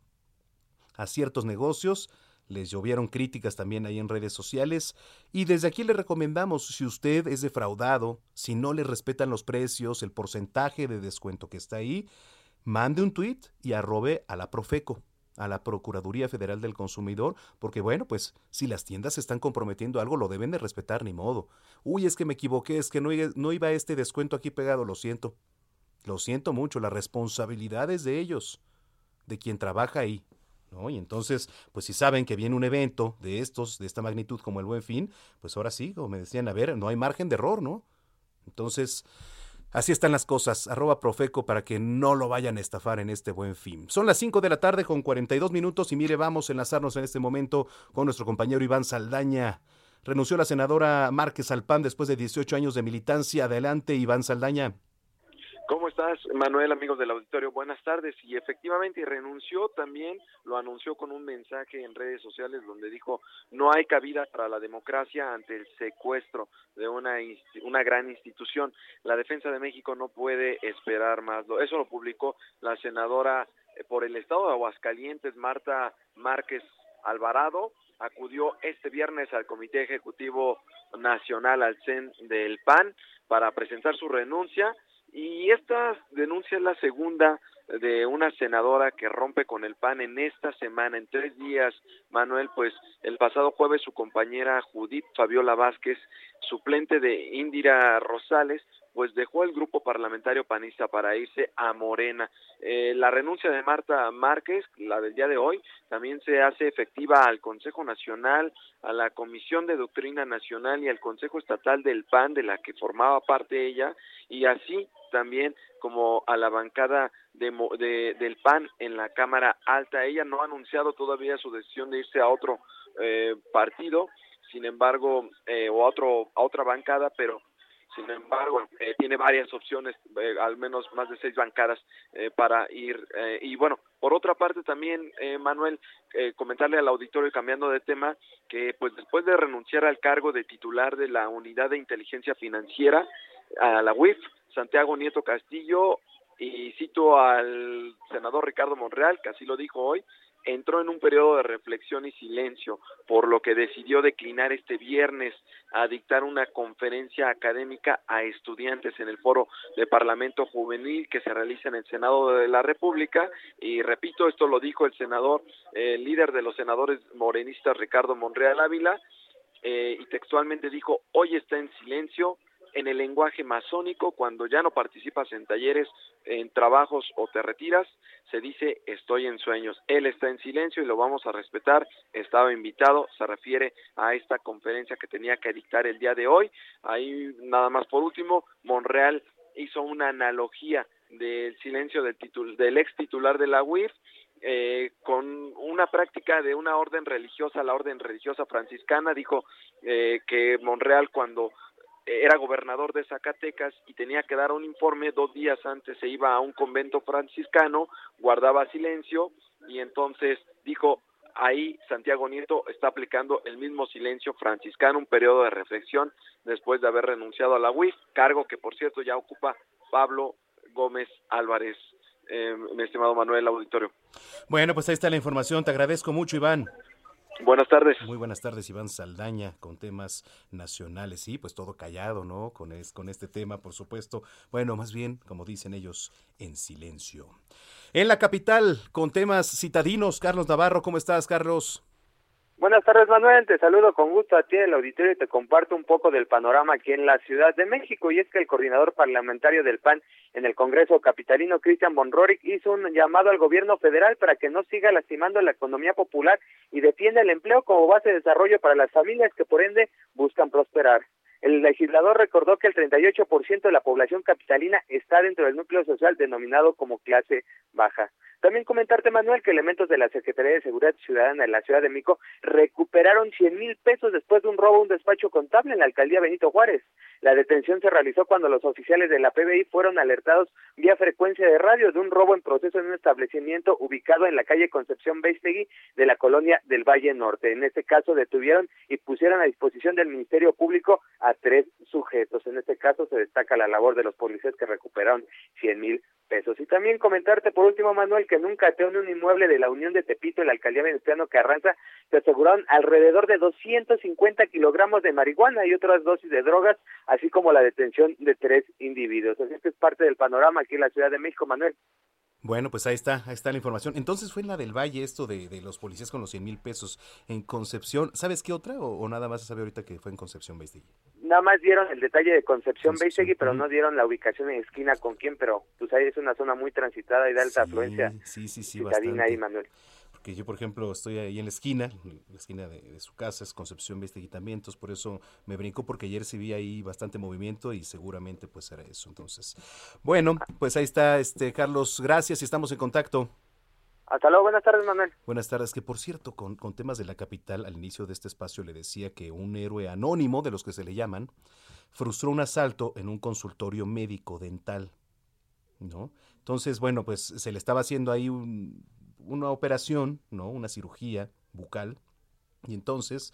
A: a ciertos negocios les llovieron críticas también ahí en redes sociales y desde aquí le recomendamos, si usted es defraudado, si no le respetan los precios, el porcentaje de descuento que está ahí, mande un tuit y arrobe a la Profeco, a la Procuraduría Federal del Consumidor, porque bueno, pues si las tiendas están comprometiendo algo, lo deben de respetar, ni modo. Uy, es que me equivoqué, es que no, no iba este descuento aquí pegado, lo siento. Lo siento mucho, la responsabilidad es de ellos, de quien trabaja ahí. Y entonces, pues si saben que viene un evento de estos, de esta magnitud como el Buen Fin, pues ahora sí, como me decían, a ver, no hay margen de error, ¿no? Entonces, así están las cosas. Arroba Profeco para que no lo vayan a estafar en este Buen Fin. Son las 5 de la tarde con 42 minutos y mire, vamos a enlazarnos en este momento con nuestro compañero Iván Saldaña. Renunció la senadora Márquez al PAN después de 18 años de militancia. Adelante, Iván Saldaña.
H: ¿Cómo estás, Manuel, amigos del auditorio? Buenas tardes. Y efectivamente renunció también, lo anunció con un mensaje en redes sociales donde dijo, no hay cabida para la democracia ante el secuestro de una, una gran institución. La defensa de México no puede esperar más. Eso lo publicó la senadora eh, por el estado de Aguascalientes, Marta Márquez Alvarado, acudió este viernes al Comité Ejecutivo Nacional, al CEN del PAN, para presentar su renuncia y esta denuncia es la segunda de una senadora que rompe con el PAN en esta semana, en tres días, Manuel, pues el pasado jueves su compañera Judith Fabiola Vázquez, suplente de Indira Rosales, pues dejó el grupo parlamentario panista para irse a Morena. Eh, la renuncia de Marta Márquez, la del día de hoy, también se hace efectiva al Consejo Nacional, a la Comisión de Doctrina Nacional y al Consejo Estatal del PAN, de la que formaba parte ella, y así también como a la bancada de, de, del PAN en la Cámara Alta. Ella no ha anunciado todavía su decisión de irse a otro eh, partido, sin embargo, eh, o a, otro, a otra bancada, pero sin embargo, eh, tiene varias opciones, eh, al menos más de seis bancadas eh, para ir. eh, y bueno, por otra parte también, eh, Manuel, comentarle al auditorio, cambiando de tema, que pues después de renunciar al cargo de titular de la Unidad de Inteligencia Financiera, a la UIF, Santiago Nieto Castillo, y cito al senador Ricardo Monreal, que así lo dijo hoy, entró en un periodo de reflexión y silencio, por lo que decidió declinar este viernes a dictar una conferencia académica a estudiantes en el foro de Parlamento Juvenil que se realiza en el Senado de la República. Y repito, esto lo dijo el senador, el líder de los senadores morenistas, Ricardo Monreal Ávila, eh, y textualmente dijo, hoy está en silencio, en el lenguaje masónico, cuando ya no participas en talleres, en trabajos o te retiras, se dice estoy en sueños. Él está en silencio y lo vamos a respetar. Estaba invitado, se refiere a esta conferencia que tenía que dictar el día de hoy. Ahí nada más por último, Monreal hizo una analogía del silencio del, titul del ex titular de la UIF eh, con una práctica de una orden religiosa, la orden religiosa franciscana, dijo eh, que Monreal cuando era gobernador de Zacatecas y tenía que dar un informe dos días antes se iba a un convento franciscano, guardaba silencio y entonces dijo ahí Santiago Nieto está aplicando el mismo silencio franciscano, un periodo de reflexión después de haber renunciado a la UIF, cargo que por cierto ya ocupa Pablo Gómez Álvarez, eh, mi estimado Manuel Auditorio.
A: Bueno, pues ahí está la información. Te agradezco mucho, Iván.
H: Buenas tardes.
A: Muy buenas tardes, Iván Saldaña, con temas nacionales. Sí, pues todo callado, ¿no? Con, es, con este tema, por supuesto. Bueno, más bien, como dicen ellos, en silencio. En la capital, con temas citadinos, Carlos Navarro, ¿cómo estás, Carlos?
I: Buenas tardes, Manuel. Te saludo con gusto a ti en el auditorio y te comparto un poco del panorama aquí en la Ciudad de México. Y es que el coordinador parlamentario del PAN en el Congreso capitalino, Cristian Bonroric, hizo un llamado al gobierno federal para que no siga lastimando la economía popular y defienda el empleo como base de desarrollo para las familias que por ende buscan prosperar. El legislador recordó que el 38% de la población capitalina está dentro del núcleo social denominado como clase baja. También comentarte, Manuel, que elementos de la Secretaría de Seguridad Ciudadana en la Ciudad de Mico recuperaron 100 mil pesos después de un robo a un despacho contable en la alcaldía Benito Juárez. La detención se realizó cuando los oficiales de la PBI fueron alertados vía frecuencia de radio de un robo en proceso en un establecimiento ubicado en la calle Concepción Beistegui de la colonia del Valle Norte. En este caso detuvieron y pusieron a disposición del Ministerio Público a tres sujetos. En este caso se destaca la labor de los policías que recuperaron 100 mil pesos. Y también comentarte por último, Manuel, que en un cateo en un inmueble de la Unión de Tepito, en la alcaldía Venustiano Carranza, se aseguraron alrededor de 250 kilogramos de marihuana y otras dosis de drogas, así como la detención de tres individuos. Así que es parte del panorama aquí en la Ciudad de México, Manuel.
A: Bueno, pues ahí está, ahí está la información. Entonces fue en la del Valle esto de, de los policías con los 100 mil pesos en Concepción. ¿Sabes qué otra o, o nada más se sabe ahorita que fue en Concepción Beistegui?
I: Nada más dieron el detalle de Concepción, Beistegui, pero no dieron la ubicación en esquina con quién, pero pues ahí es una zona muy transitada y de alta
A: Sí,
I: afluencia.
A: Sí, sí, sí, bastante.
I: ahí, Manuel.
A: Porque yo, por ejemplo, estoy ahí en la esquina, la esquina de, de su casa es Concepción entonces por eso me brinco porque ayer sí vi ahí bastante movimiento y seguramente pues era eso. Entonces, bueno, pues ahí está, este Carlos, gracias y estamos en contacto.
I: Hasta luego, buenas tardes, Manuel.
A: Buenas tardes, que por cierto, con, con temas de la capital, al inicio de este espacio le decía que un héroe anónimo, de los que se le llaman, frustró un asalto en un consultorio médico dental, ¿no? Entonces, bueno, pues se le estaba haciendo ahí un- una operación, ¿no? Una cirugía bucal, y entonces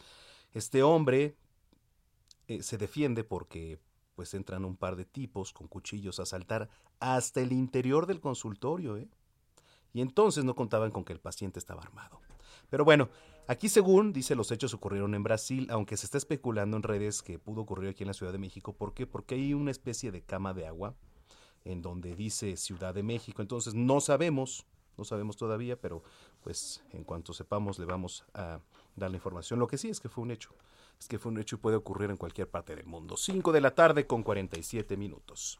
A: este hombre eh, se defiende porque pues entran un par de tipos con cuchillos a asaltar hasta el interior del consultorio, ¿eh? Y entonces no contaban con que el paciente estaba armado. Pero bueno, aquí según dice los hechos ocurrieron en Brasil, aunque se está especulando en redes que pudo ocurrir aquí en la Ciudad de México. ¿Por qué? Porque hay una especie de cama de agua en donde dice Ciudad de México. Entonces no sabemos, no sabemos todavía, pero pues en cuanto sepamos le vamos a dar la información. Lo que sí es que fue un hecho. Es que fue un hecho y puede ocurrir en cualquier parte del mundo. 5 de la tarde con 47 minutos.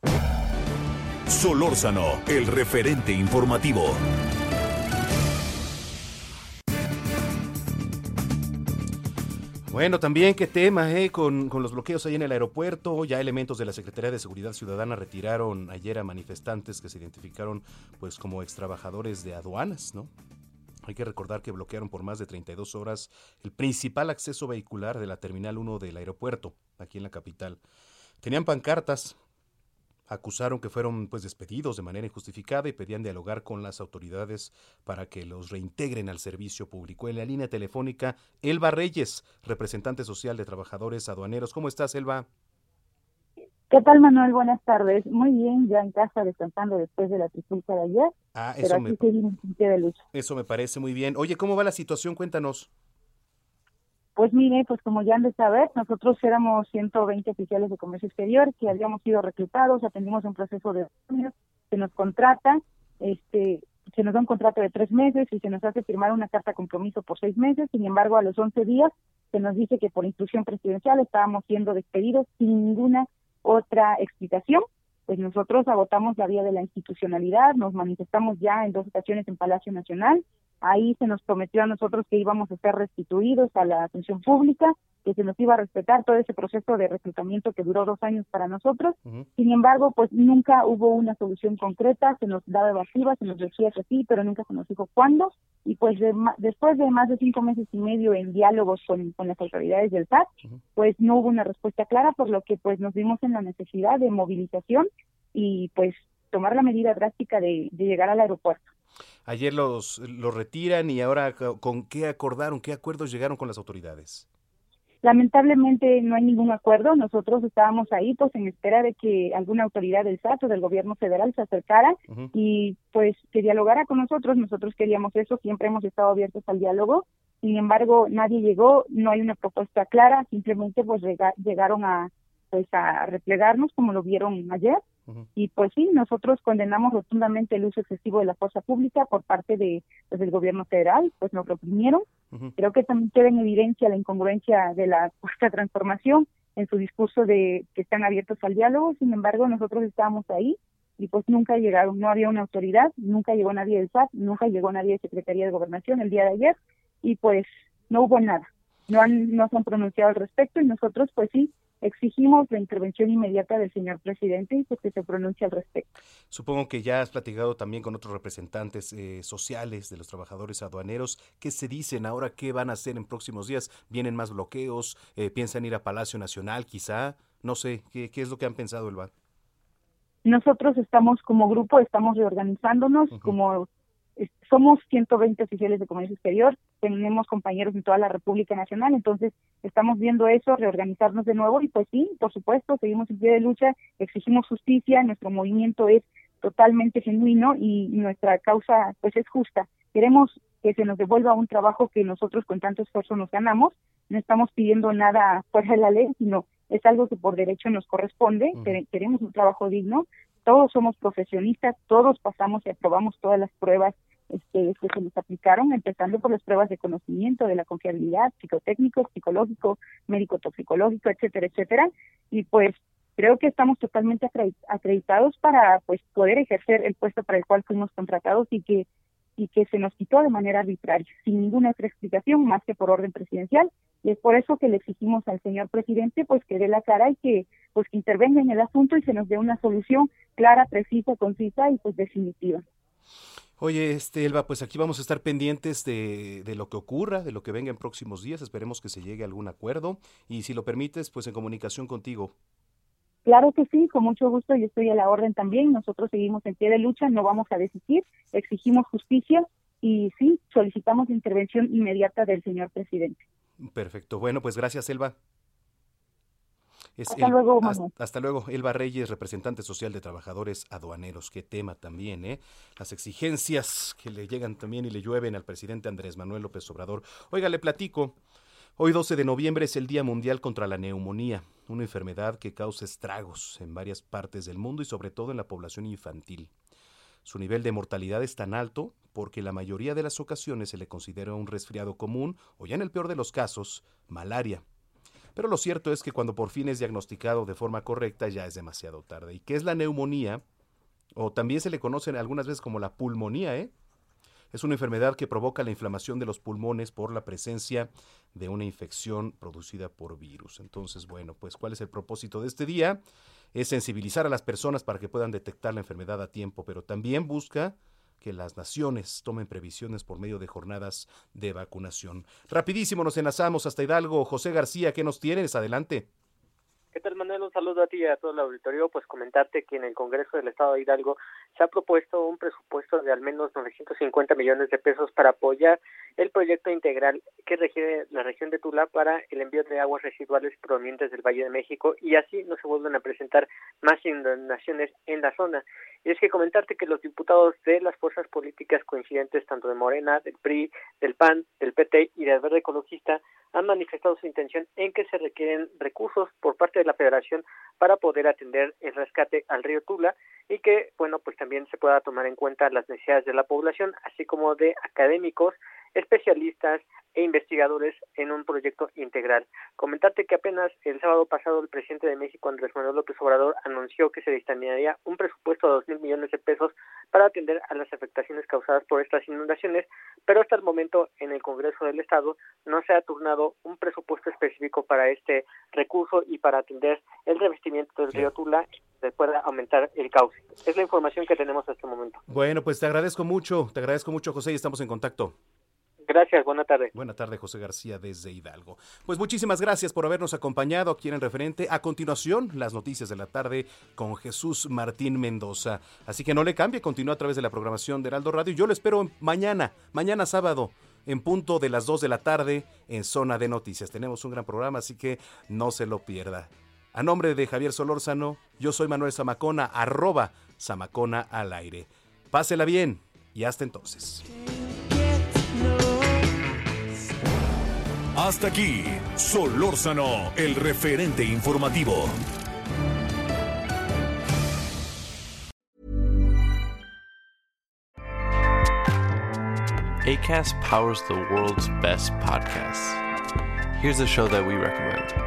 D: Solórzano, el referente informativo.
A: Bueno, también qué tema, ¿eh? Con, con los bloqueos ahí en el aeropuerto, ya elementos de la Secretaría de Seguridad Ciudadana retiraron ayer a manifestantes que se identificaron pues como extrabajadores de aduanas, ¿no? Hay que recordar que bloquearon por más de 32 horas el principal acceso vehicular de la Terminal 1 del aeropuerto, aquí en la capital. Tenían pancartas, acusaron que fueron pues despedidos de manera injustificada y pedían dialogar con las autoridades para que los reintegren al servicio público. En la línea telefónica, Elba Reyes, representante social de trabajadores aduaneros. ¿Cómo estás, Elba?
J: ¿Qué tal, Manuel? Buenas tardes. Muy bien, ya en casa descansando después de la trifulca de ayer.
A: Ah, eso me...
J: de lucha.
A: Eso me parece muy bien. Oye, ¿cómo va la situación? Cuéntanos.
J: Pues mire, pues como ya han de saber, nosotros éramos 120 oficiales de comercio exterior que habíamos sido reclutados, atendimos un proceso de se nos contrata, este, se nos da un contrato de tres meses y se nos hace firmar una carta de compromiso por seis meses. Sin embargo, a los 11 días se nos dice que por instrucción presidencial estábamos siendo despedidos sin ninguna otra explicación, pues nosotros agotamos la vía de la institucionalidad, nos manifestamos ya en dos ocasiones en Palacio Nacional, ahí se nos prometió a nosotros que íbamos a ser restituidos a la atención pública, que se nos iba a respetar todo ese proceso de reclutamiento que duró dos años para nosotros. Sin embargo, pues nunca hubo una solución concreta, se nos daba evasiva, se nos decía que sí, pero nunca se nos dijo cuándo. Y pues después de más de cinco meses y medio en diálogos con, las autoridades del SAT, pues no hubo una respuesta clara, por lo que pues nos vimos en la necesidad de movilización y pues tomar la medida drástica de, de llegar al aeropuerto.
A: Ayer los, los retiran y ahora con qué acordaron, qué acuerdos llegaron con las autoridades.
J: Lamentablemente no hay ningún acuerdo. Nosotros estábamos ahí pues en espera de que alguna autoridad del SAT o del gobierno federal se acercara y pues que dialogara con nosotros. Nosotros queríamos eso, siempre hemos estado abiertos al diálogo. Sin embargo, nadie llegó, no hay una propuesta clara, simplemente pues llegaron a pues a replegarnos como lo vieron ayer y pues sí, nosotros condenamos rotundamente el uso excesivo de la fuerza pública por parte de pues, del gobierno federal, pues nos reprimieron. Creo que también queda en evidencia la incongruencia de la cuarta transformación en su discurso de que están abiertos al diálogo, sin embargo nosotros estábamos ahí y pues nunca llegaron, no había una autoridad, nunca llegó nadie del SAT, nunca llegó nadie de Secretaría de Gobernación el día de ayer y pues no hubo nada, no, han, no se han pronunciado al respecto y nosotros pues sí exigimos la intervención inmediata del señor presidente y pues que se pronuncie al respecto.
A: Supongo que ya has platicado también con otros representantes eh, sociales de los trabajadores aduaneros. ¿Qué se dicen ahora? ¿Qué van a hacer en próximos días? ¿Vienen más bloqueos? Eh, ¿Piensan ir a Palacio Nacional quizá? No sé, ¿qué, qué es lo que han pensado, Elba?
J: Nosotros estamos como grupo, estamos reorganizándonos, como somos 120 oficiales de comercio exterior, tenemos compañeros en toda la República Nacional, entonces estamos viendo eso, reorganizarnos de nuevo y pues sí, por supuesto, seguimos en pie de lucha, exigimos justicia, nuestro movimiento es totalmente genuino y nuestra causa pues es justa. Queremos que se nos devuelva un trabajo que nosotros con tanto esfuerzo nos ganamos, no estamos pidiendo nada fuera de la ley, sino es algo que por derecho nos corresponde, queremos un trabajo digno, todos somos profesionistas, todos pasamos y aprobamos todas las pruebas este, que se nos aplicaron, empezando por las pruebas de conocimiento, de la confiabilidad, psicotécnico, psicológico, médico-toxicológico, etcétera, etcétera. Y pues creo que estamos totalmente acreditados para pues poder ejercer el puesto para el cual fuimos contratados y que y que se nos quitó de manera arbitraria, sin ninguna otra explicación más que por orden presidencial. Y es por eso que le exigimos al señor presidente pues que dé la cara y que pues que intervenga en el asunto y se nos dé una solución clara, precisa, concisa y pues definitiva.
A: Oye, este, Elba, pues aquí vamos a estar pendientes de, de, lo que ocurra, de lo que venga en próximos días. Esperemos que se llegue a algún acuerdo y si lo permites, pues en comunicación contigo.
J: Claro que sí, con mucho gusto, yo estoy a la orden también. Nosotros seguimos en pie de lucha, no vamos a desistir, exigimos justicia y sí, solicitamos intervención inmediata del señor presidente.
A: Perfecto. Bueno, pues gracias, Elba
J: hasta luego,
A: hasta, luego, Elba Reyes, representante social de trabajadores aduaneros. Qué tema también, ¿eh? Las exigencias que le llegan también y le llueven al presidente Andrés Manuel López Obrador. Oiga, le platico. Hoy 12 de noviembre es el Día Mundial contra la Neumonía, una enfermedad que causa estragos en varias partes del mundo y sobre todo en la población infantil. Su nivel de mortalidad es tan alto porque la mayoría de las ocasiones se le considera un resfriado común o ya en el peor de los casos, malaria. Pero lo cierto es que cuando por fin es diagnosticado de forma correcta ya es demasiado tarde. ¿Y qué es la neumonía? O también se le conoce algunas veces como la pulmonía, ¿eh? Es una enfermedad que provoca la inflamación de los pulmones por la presencia de una infección producida por virus. Entonces, bueno, pues ¿cuál es el propósito de este día? Es sensibilizar a las personas para que puedan detectar la enfermedad a tiempo, pero también busca que las naciones tomen previsiones por medio de jornadas de vacunación. Rapidísimo nos enlazamos hasta Hidalgo. José García, ¿qué nos tienes? Adelante.
K: ¿Qué tal, Manuel? Un saludo a ti y a todo el auditorio. Pues comentarte que en el Congreso del Estado de Hidalgo se ha propuesto un presupuesto de al menos 950 millones de pesos para apoyar el proyecto integral que requiere la región de Tula para el envío de aguas residuales provenientes del Valle de México y así no se vuelven a presentar más inundaciones en la zona. Y es que comentarte que los diputados de las fuerzas políticas coincidentes, tanto de Morena, del PRI, del PAN, del PT y del Verde Ecologista, han manifestado su intención en que se requieren recursos por parte de la Federación para poder atender el rescate al río Tula y que, bueno, pues también se pueda tomar en cuenta las necesidades de la población, así como de académicos, especialistas e investigadores en un proyecto integral. Comentarte que apenas el sábado pasado el presidente de México, Andrés Manuel López Obrador, anunció que se destinaría un presupuesto de dos mil millones de pesos para atender a las afectaciones causadas por estas inundaciones, pero hasta el momento en el Congreso del Estado no se ha turnado un presupuesto específico para este recurso y para atender el revestimiento del río Tula se pueda aumentar el cauce. Es la información que tenemos hasta este momento.
A: Bueno, pues te agradezco mucho, te agradezco mucho José y estamos en contacto.
K: Gracias, buena tarde.
A: Buena tarde, José García desde Hidalgo. Pues muchísimas gracias por habernos acompañado aquí en referente. A continuación, las noticias de la tarde con Jesús Martín Mendoza. Así que no le cambie, continúa a través de la programación de Heraldo Radio. Yo lo espero mañana, mañana sábado, en punto de las 2 de la tarde en Zona de Noticias. Tenemos un gran programa, así que no se lo pierda. A nombre de Javier Solórzano, yo soy Manuel Zamacona, arroba Zamacona al aire. Pásela bien y hasta entonces.
D: Hasta aquí, Solórzano, el referente informativo.
L: ACAST powers the world's best podcasts. Here's a show that we recommend.